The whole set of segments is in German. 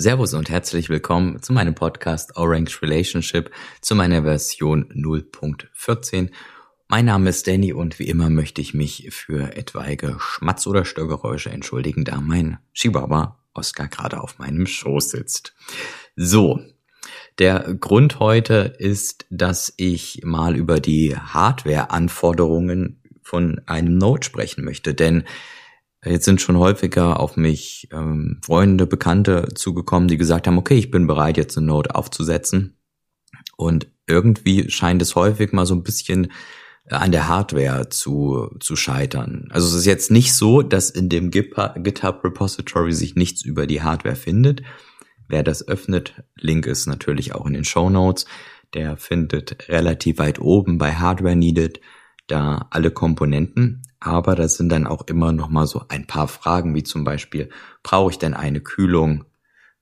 Servus und herzlich willkommen zu meinem Podcast Orange Relationship zu meiner Version 0.14. Mein Name ist Danny und wie immer möchte ich mich für etwaige Schmatz- oder Störgeräusche entschuldigen, da mein Chihuahua Oscar gerade auf meinem Schoß sitzt. So. Der Grund heute ist, dass ich mal über die Hardware-Anforderungen von einem Node sprechen möchte, denn Jetzt sind schon häufiger auf mich ähm, Freunde, Bekannte zugekommen, die gesagt haben, okay, ich bin bereit, jetzt eine Note aufzusetzen. Und irgendwie scheint es häufig mal so ein bisschen an der Hardware zu, zu scheitern. Also es ist jetzt nicht so, dass in dem GitHub Repository sich nichts über die Hardware findet. Wer das öffnet, Link ist natürlich auch in den Show Notes. Der findet relativ weit oben bei Hardware Needed da alle Komponenten aber das sind dann auch immer noch mal so ein paar Fragen, wie zum Beispiel, brauche ich denn eine Kühlung?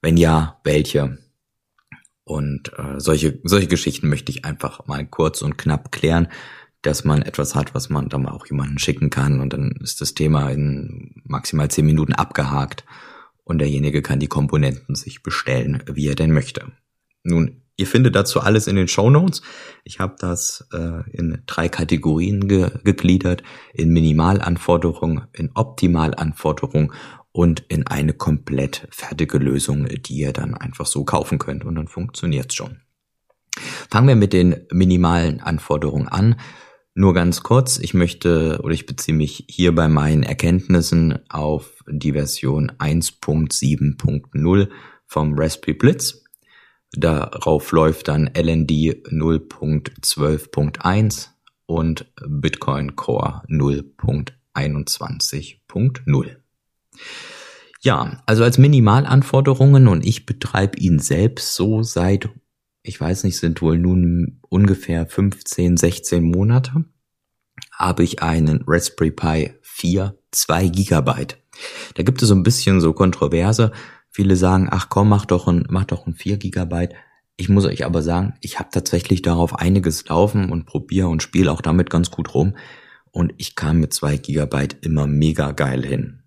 Wenn ja, welche? Und äh, solche, solche Geschichten möchte ich einfach mal kurz und knapp klären, dass man etwas hat, was man dann auch jemanden schicken kann und dann ist das Thema in maximal zehn Minuten abgehakt und derjenige kann die Komponenten sich bestellen, wie er denn möchte. Nun Ihr findet dazu alles in den Show Notes. Ich habe das äh, in drei Kategorien ge gegliedert, in Minimalanforderung, in Optimalanforderung und in eine komplett fertige Lösung, die ihr dann einfach so kaufen könnt und dann funktioniert's schon. Fangen wir mit den minimalen Anforderungen an. Nur ganz kurz, ich möchte oder ich beziehe mich hier bei meinen Erkenntnissen auf die Version 1.7.0 vom Raspberry Blitz. Darauf läuft dann LND 0.12.1 und Bitcoin Core 0.21.0. Ja, also als Minimalanforderungen und ich betreibe ihn selbst so seit, ich weiß nicht, sind wohl nun ungefähr 15, 16 Monate, habe ich einen Raspberry Pi 4 2 Gigabyte. Da gibt es so ein bisschen so Kontroverse, Viele sagen, ach komm, mach doch ein, mach doch ein 4 Gigabyte. Ich muss euch aber sagen, ich habe tatsächlich darauf einiges laufen und probiere und spiele auch damit ganz gut rum. Und ich kam mit 2 Gigabyte immer mega geil hin.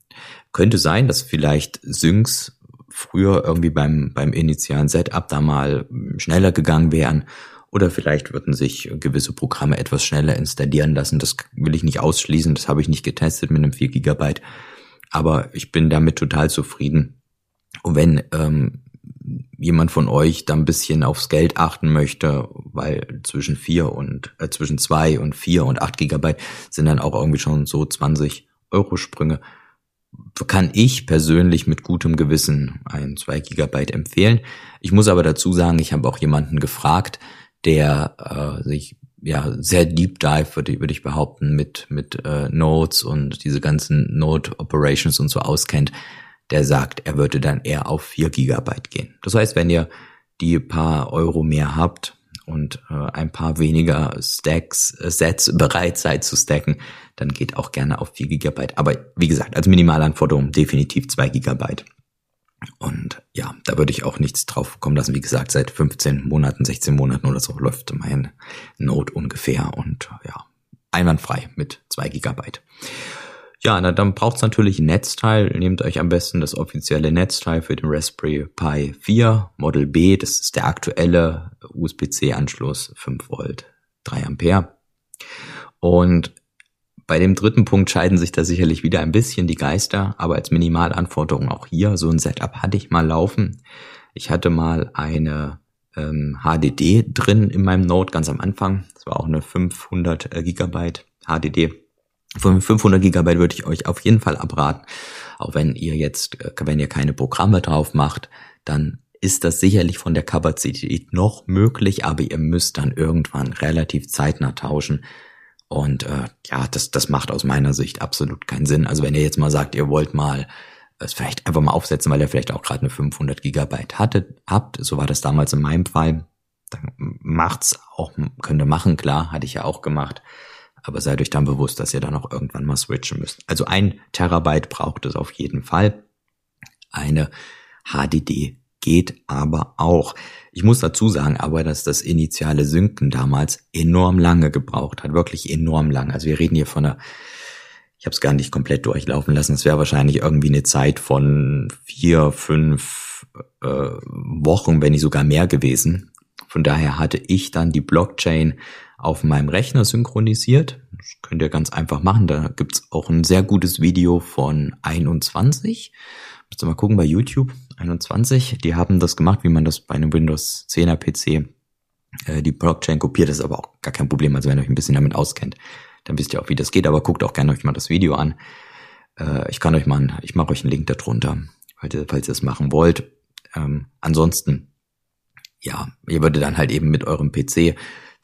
Könnte sein, dass vielleicht Syncs früher irgendwie beim, beim initialen Setup da mal schneller gegangen wären. Oder vielleicht würden sich gewisse Programme etwas schneller installieren lassen. Das will ich nicht ausschließen. Das habe ich nicht getestet mit einem 4 Gigabyte. Aber ich bin damit total zufrieden. Und wenn ähm, jemand von euch da ein bisschen aufs Geld achten möchte, weil zwischen vier und äh, zwischen zwei und vier und acht Gigabyte sind dann auch irgendwie schon so 20 Euro Sprünge, kann ich persönlich mit gutem Gewissen ein zwei Gigabyte empfehlen. Ich muss aber dazu sagen, ich habe auch jemanden gefragt, der äh, sich ja sehr deep dive würde, würde ich behaupten mit mit äh, Nodes und diese ganzen Node Operations und so auskennt der sagt, er würde dann eher auf 4 Gigabyte gehen. Das heißt, wenn ihr die paar Euro mehr habt und äh, ein paar weniger Stacks, äh, Sets bereit seid zu stacken, dann geht auch gerne auf 4 Gigabyte. Aber wie gesagt, als Minimalanforderung definitiv 2 Gigabyte. Und ja, da würde ich auch nichts drauf kommen lassen. Wie gesagt, seit 15 Monaten, 16 Monaten oder so läuft mein Node ungefähr und ja, einwandfrei mit 2 Gigabyte. Ja, na, dann braucht's natürlich ein Netzteil. Nehmt euch am besten das offizielle Netzteil für den Raspberry Pi 4 Model B. Das ist der aktuelle USB-C-Anschluss 5 Volt, 3 Ampere. Und bei dem dritten Punkt scheiden sich da sicherlich wieder ein bisschen die Geister, aber als Minimalanforderung auch hier, so ein Setup hatte ich mal laufen. Ich hatte mal eine ähm, HDD drin in meinem Node ganz am Anfang. Das war auch eine 500 Gigabyte HDD von 500 Gigabyte würde ich euch auf jeden Fall abraten. Auch wenn ihr jetzt, äh, wenn ihr keine Programme drauf macht, dann ist das sicherlich von der Kapazität noch möglich, aber ihr müsst dann irgendwann relativ zeitnah tauschen. Und äh, ja, das, das macht aus meiner Sicht absolut keinen Sinn. Also wenn ihr jetzt mal sagt, ihr wollt mal es vielleicht einfach mal aufsetzen, weil ihr vielleicht auch gerade eine 500 Gigabyte hattet, habt, so war das damals in meinem Fall, dann macht's auch, könnt ihr machen, klar, hatte ich ja auch gemacht aber seid euch dann bewusst, dass ihr dann auch irgendwann mal switchen müsst. Also ein Terabyte braucht es auf jeden Fall. Eine HDD geht aber auch. Ich muss dazu sagen, aber dass das initiale Synken damals enorm lange gebraucht hat, wirklich enorm lang. Also wir reden hier von einer, ich habe es gar nicht komplett durchlaufen lassen. Es wäre wahrscheinlich irgendwie eine Zeit von vier, fünf, äh, Wochen, wenn nicht sogar mehr gewesen. Von daher hatte ich dann die Blockchain auf meinem Rechner synchronisiert. Das könnt ihr ganz einfach machen. Da gibt's auch ein sehr gutes Video von 21. Müsst ihr mal gucken bei YouTube. 21. Die haben das gemacht, wie man das bei einem Windows 10er PC äh, die Blockchain kopiert. Das ist aber auch gar kein Problem. Also wenn ihr euch ein bisschen damit auskennt, dann wisst ihr auch, wie das geht. Aber guckt auch gerne euch mal das Video an. Äh, ich kann euch mal, ich mache euch einen Link darunter, falls ihr, falls ihr es machen wollt. Ähm, ansonsten, ja, ihr würdet dann halt eben mit eurem PC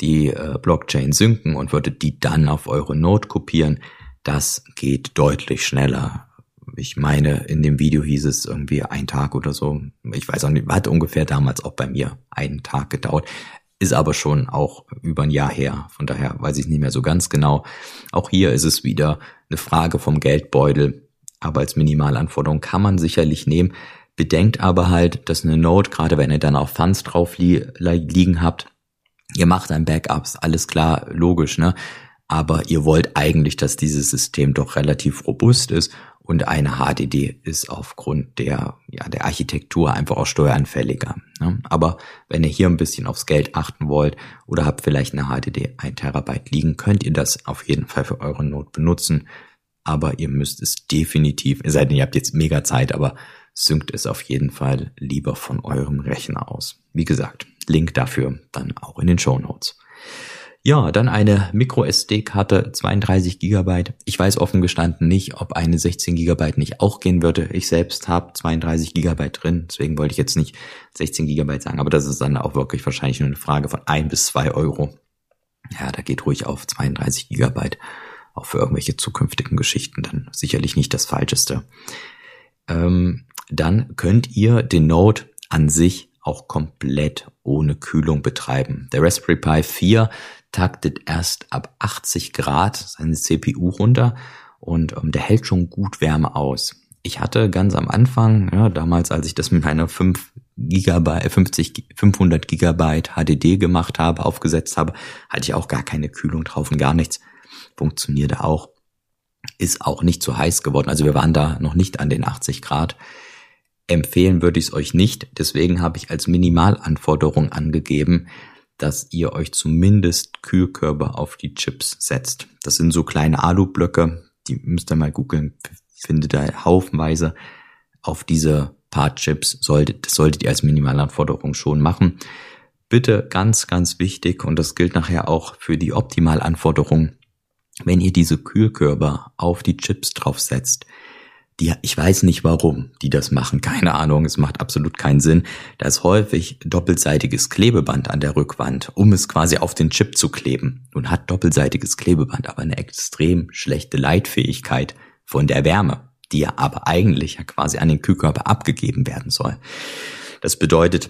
die äh, Blockchain synken und würdet die dann auf eure Node kopieren. Das geht deutlich schneller. Ich meine, in dem Video hieß es irgendwie ein Tag oder so. Ich weiß auch nicht, hat ungefähr damals auch bei mir einen Tag gedauert. Ist aber schon auch über ein Jahr her. Von daher weiß ich nicht mehr so ganz genau. Auch hier ist es wieder eine Frage vom Geldbeutel. Aber als Minimalanforderung kann man sicherlich nehmen. Bedenkt aber halt, dass eine Node, gerade wenn ihr dann auch Funds drauf li liegen habt, ihr macht dann Backups, alles klar, logisch, ne? Aber ihr wollt eigentlich, dass dieses System doch relativ robust ist und eine HDD ist aufgrund der, ja, der Architektur einfach auch steueranfälliger. Ne? Aber wenn ihr hier ein bisschen aufs Geld achten wollt oder habt vielleicht eine HDD 1 Terabyte liegen, könnt ihr das auf jeden Fall für eure Not benutzen. Aber ihr müsst es definitiv, es sei denn, ihr habt jetzt mega Zeit, aber synkt es auf jeden Fall lieber von eurem Rechner aus. Wie gesagt, Link dafür dann auch in den Show Notes. Ja, dann eine MicroSD-Karte 32 Gigabyte. Ich weiß offen gestanden nicht, ob eine 16 Gigabyte nicht auch gehen würde. Ich selbst habe 32 Gigabyte drin, deswegen wollte ich jetzt nicht 16 Gigabyte sagen, aber das ist dann auch wirklich wahrscheinlich nur eine Frage von ein bis zwei Euro. Ja, da geht ruhig auf 32 Gigabyte. Auch für irgendwelche zukünftigen Geschichten dann sicherlich nicht das Falscheste. Ähm, dann könnt ihr den Node an sich auch komplett ohne Kühlung betreiben. Der Raspberry Pi 4 taktet erst ab 80 Grad seine CPU runter und ähm, der hält schon gut Wärme aus. Ich hatte ganz am Anfang, ja, damals, als ich das mit meiner 5 Gigabyte, 50, 500 Gigabyte HDD gemacht habe, aufgesetzt habe, hatte ich auch gar keine Kühlung drauf und gar nichts. Funktionierte auch. Ist auch nicht zu heiß geworden. Also wir waren da noch nicht an den 80 Grad. Empfehlen würde ich es euch nicht. Deswegen habe ich als Minimalanforderung angegeben, dass ihr euch zumindest Kühlkörper auf die Chips setzt. Das sind so kleine Alublöcke, die müsst ihr mal googeln, findet ihr haufenweise auf diese paar Chips. Solltet, das solltet ihr als Minimalanforderung schon machen. Bitte ganz, ganz wichtig, und das gilt nachher auch für die Optimalanforderung, wenn ihr diese Kühlkörper auf die Chips draufsetzt, die, ich weiß nicht warum die das machen, keine Ahnung, es macht absolut keinen Sinn. Da ist häufig doppelseitiges Klebeband an der Rückwand, um es quasi auf den Chip zu kleben. Nun hat doppelseitiges Klebeband aber eine extrem schlechte Leitfähigkeit von der Wärme, die ja aber eigentlich ja quasi an den Kühlkörper abgegeben werden soll. Das bedeutet,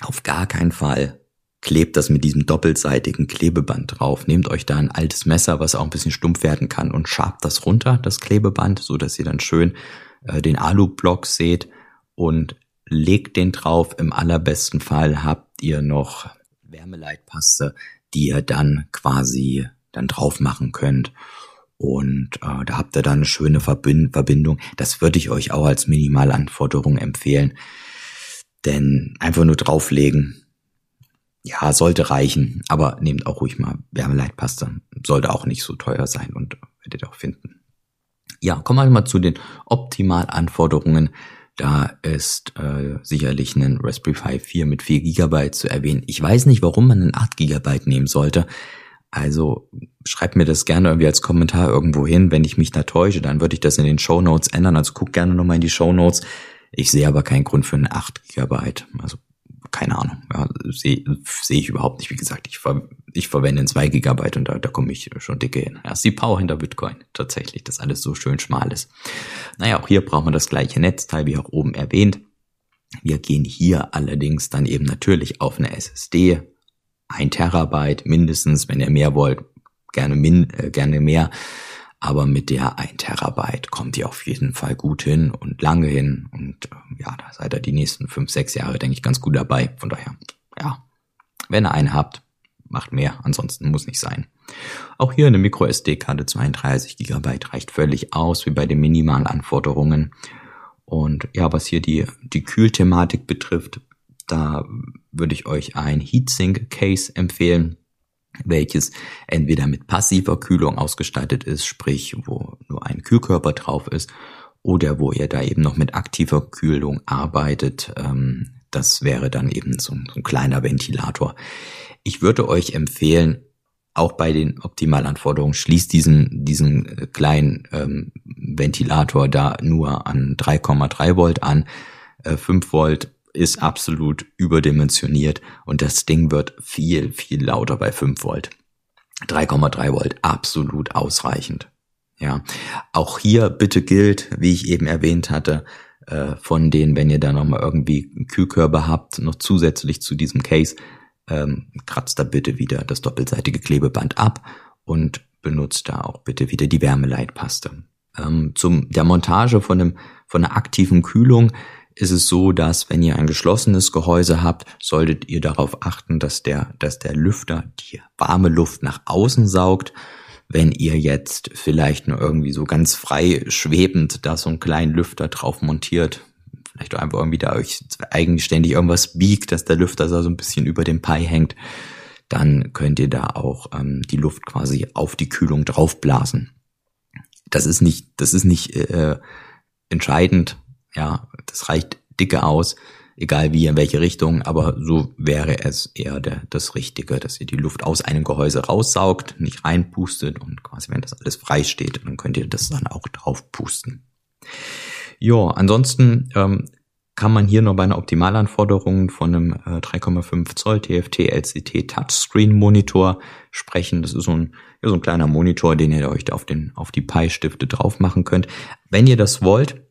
auf gar keinen Fall klebt das mit diesem doppelseitigen Klebeband drauf. Nehmt euch da ein altes Messer, was auch ein bisschen stumpf werden kann und schabt das runter, das Klebeband, so dass ihr dann schön äh, den Alublock seht und legt den drauf. Im allerbesten Fall habt ihr noch Wärmeleitpaste, die ihr dann quasi dann drauf machen könnt. Und äh, da habt ihr dann eine schöne Verbind Verbindung. Das würde ich euch auch als Minimalanforderung empfehlen. Denn einfach nur drauflegen ja, sollte reichen, aber nehmt auch ruhig mal Wärmeleitpaste. Sollte auch nicht so teuer sein und werdet auch finden. Ja, kommen wir mal zu den Optimalanforderungen. Da ist äh, sicherlich ein Raspberry Pi 4 mit 4 GB zu erwähnen. Ich weiß nicht, warum man einen 8 GB nehmen sollte. Also schreibt mir das gerne irgendwie als Kommentar irgendwo hin. Wenn ich mich da täusche, dann würde ich das in den Show Notes ändern. Also guckt gerne nochmal in die Show Notes. Ich sehe aber keinen Grund für einen 8 GB. Also keine Ahnung, ja, sehe seh ich überhaupt nicht. Wie gesagt, ich, ver ich verwende 2 Gigabyte und da, da komme ich schon dicke hin. Ja, ist die Power hinter Bitcoin tatsächlich, dass alles so schön schmal ist. Naja, auch hier braucht man das gleiche Netzteil, wie auch oben erwähnt. Wir gehen hier allerdings dann eben natürlich auf eine SSD, ein Terabyte mindestens, wenn ihr mehr wollt, gerne, min, äh, gerne mehr. Aber mit der 1 Terabyte kommt ihr auf jeden Fall gut hin und lange hin. Und äh, ja, da seid ihr die nächsten 5, 6 Jahre, denke ich, ganz gut dabei. Von daher, ja, wenn ihr eine habt, macht mehr. Ansonsten muss nicht sein. Auch hier eine MicroSD-Karte 32 GB reicht völlig aus, wie bei den Minimalanforderungen. Und ja, was hier die, die Kühlthematik betrifft, da würde ich euch ein Heatsink Case empfehlen, welches entweder mit passiver Kühlung ausgestattet ist, sprich, wo nur ein Kühlkörper drauf ist, oder wo ihr da eben noch mit aktiver Kühlung arbeitet. Ähm, das wäre dann eben so ein, so ein kleiner Ventilator. Ich würde euch empfehlen, auch bei den Optimalanforderungen schließt diesen, diesen äh, kleinen ähm, Ventilator da nur an 3,3 Volt an. Äh, 5 Volt ist absolut überdimensioniert und das Ding wird viel, viel lauter bei 5 Volt. 3,3 Volt absolut ausreichend. Ja, auch hier bitte gilt, wie ich eben erwähnt hatte, äh, von denen, wenn ihr da nochmal irgendwie Kühlkörper habt, noch zusätzlich zu diesem Case, ähm, kratzt da bitte wieder das doppelseitige Klebeband ab und benutzt da auch bitte wieder die Wärmeleitpaste. Ähm, zum der Montage von einem von einer aktiven Kühlung ist es so, dass wenn ihr ein geschlossenes Gehäuse habt, solltet ihr darauf achten, dass der, dass der Lüfter die warme Luft nach außen saugt. Wenn ihr jetzt vielleicht nur irgendwie so ganz frei schwebend da so einen kleinen Lüfter drauf montiert, vielleicht einfach irgendwie da euch eigenständig irgendwas biegt, dass der Lüfter so ein bisschen über dem Pi hängt, dann könnt ihr da auch ähm, die Luft quasi auf die Kühlung draufblasen. Das ist nicht, das ist nicht äh, entscheidend, ja, das reicht dicke aus, egal wie in welche Richtung, aber so wäre es eher der, das Richtige, dass ihr die Luft aus einem Gehäuse raussaugt, nicht reinpustet und quasi, wenn das alles frei steht, dann könnt ihr das dann auch drauf pusten. Ja, ansonsten ähm, kann man hier noch bei einer Optimalanforderung von einem äh, 3,5 Zoll TFT LCT Touchscreen Monitor sprechen. Das ist so ein, ja, so ein kleiner Monitor, den ihr euch auf, den, auf die Pi-Stifte drauf machen könnt. Wenn ihr das wollt,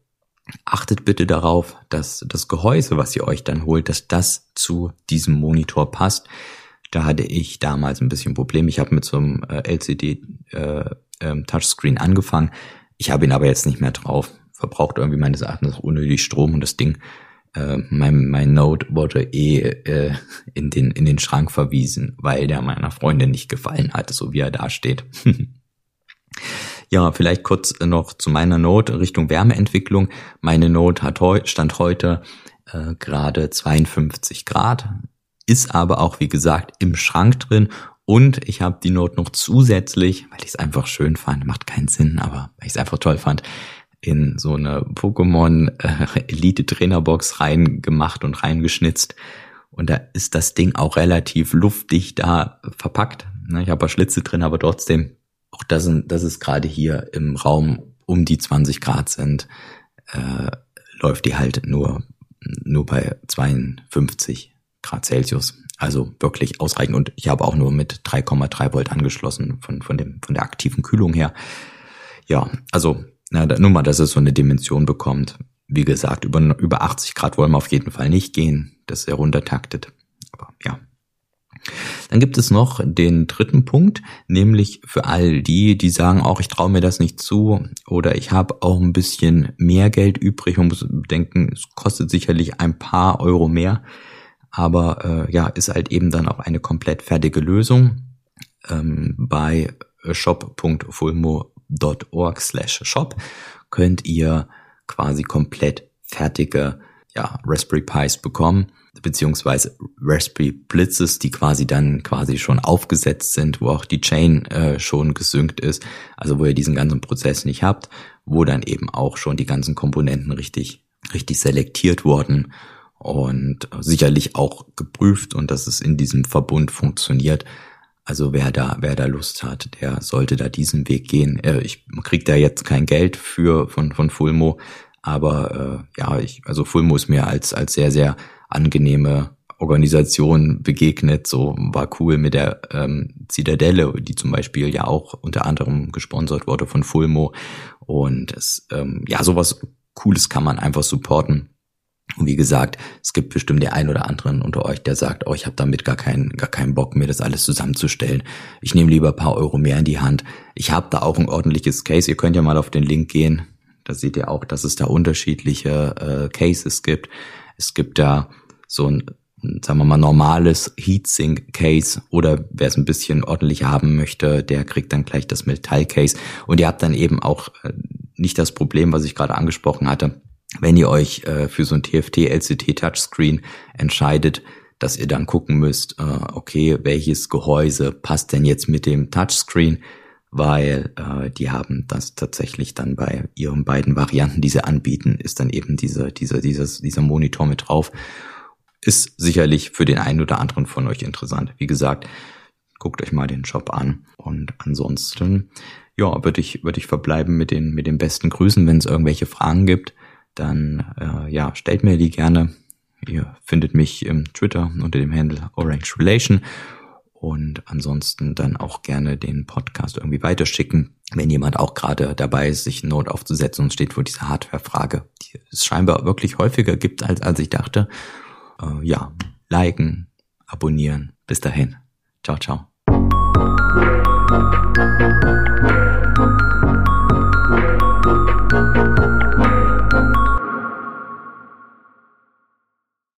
achtet bitte darauf, dass das Gehäuse, was ihr euch dann holt, dass das zu diesem Monitor passt. Da hatte ich damals ein bisschen Problem. Ich habe mit so einem äh, LCD äh, äh, Touchscreen angefangen. Ich habe ihn aber jetzt nicht mehr drauf. Verbraucht irgendwie meines Erachtens unnötig Strom und das Ding, äh, mein, mein Note wurde eh äh, in, den, in den Schrank verwiesen, weil der meiner Freundin nicht gefallen hatte, so wie er da steht. Ja, vielleicht kurz noch zu meiner Note Richtung Wärmeentwicklung. Meine Note hat heu stand heute äh, gerade 52 Grad, ist aber auch, wie gesagt, im Schrank drin und ich habe die Note noch zusätzlich, weil ich es einfach schön fand, macht keinen Sinn, aber weil ich es einfach toll fand, in so eine Pokémon äh, Elite Trainerbox reingemacht und reingeschnitzt. Und da ist das Ding auch relativ luftdicht da verpackt. Ne, ich habe paar Schlitze drin, aber trotzdem auch das, sind, das ist gerade hier im Raum um die 20 Grad sind, äh, läuft die halt nur, nur bei 52 Grad Celsius. Also wirklich ausreichend. Und ich habe auch nur mit 3,3 Volt angeschlossen von, von, dem, von der aktiven Kühlung her. Ja, also na, nur mal, dass es so eine Dimension bekommt. Wie gesagt, über, über 80 Grad wollen wir auf jeden Fall nicht gehen. Das ist sehr runtertaktet. Dann gibt es noch den dritten Punkt, nämlich für all die, die sagen, auch ich traue mir das nicht zu oder ich habe auch ein bisschen mehr Geld übrig und muss denken, es kostet sicherlich ein paar Euro mehr, aber äh, ja, ist halt eben dann auch eine komplett fertige Lösung. Ähm, bei shop.fulmo.org slash shop könnt ihr quasi komplett fertige ja, Raspberry Pis bekommen beziehungsweise Raspberry Blitzes, die quasi dann quasi schon aufgesetzt sind, wo auch die Chain äh, schon gesynkt ist, also wo ihr diesen ganzen Prozess nicht habt, wo dann eben auch schon die ganzen Komponenten richtig, richtig selektiert wurden und sicherlich auch geprüft und dass es in diesem Verbund funktioniert. Also wer da, wer da Lust hat, der sollte da diesen Weg gehen. Äh, ich krieg da jetzt kein Geld für von von Fulmo, aber äh, ja, ich, also Fulmo ist mir als als sehr sehr angenehme Organisation begegnet. So war cool mit der ähm, Zitadelle, die zum Beispiel ja auch unter anderem gesponsert wurde von Fulmo. Und es, ähm, ja, sowas Cooles kann man einfach supporten. Und wie gesagt, es gibt bestimmt der ein oder anderen unter euch, der sagt, oh, ich habe damit gar keinen, gar keinen Bock, mir das alles zusammenzustellen. Ich nehme lieber paar Euro mehr in die Hand. Ich habe da auch ein ordentliches Case. Ihr könnt ja mal auf den Link gehen. Da seht ihr auch, dass es da unterschiedliche äh, Cases gibt. Es gibt da so ein, sagen wir mal, normales Heatsink-Case oder wer es ein bisschen ordentlicher haben möchte, der kriegt dann gleich das Metall-Case. Und ihr habt dann eben auch äh, nicht das Problem, was ich gerade angesprochen hatte, wenn ihr euch äh, für so ein TFT LCT Touchscreen entscheidet, dass ihr dann gucken müsst, äh, okay, welches Gehäuse passt denn jetzt mit dem Touchscreen, weil äh, die haben das tatsächlich dann bei ihren beiden Varianten, die sie anbieten, ist dann eben dieser, dieser, dieses, dieser Monitor mit drauf. Ist sicherlich für den einen oder anderen von euch interessant. Wie gesagt, guckt euch mal den Shop an. Und ansonsten, ja, würde ich, würde ich verbleiben mit den, mit den besten Grüßen. Wenn es irgendwelche Fragen gibt, dann, äh, ja, stellt mir die gerne. Ihr findet mich im Twitter unter dem Handle Orange Relation und ansonsten dann auch gerne den Podcast irgendwie weiterschicken, wenn jemand auch gerade dabei ist, sich Note aufzusetzen und steht vor dieser Hardware-Frage, die es scheinbar wirklich häufiger gibt, als, als ich dachte. Äh, ja, liken, abonnieren. Bis dahin. Ciao, ciao.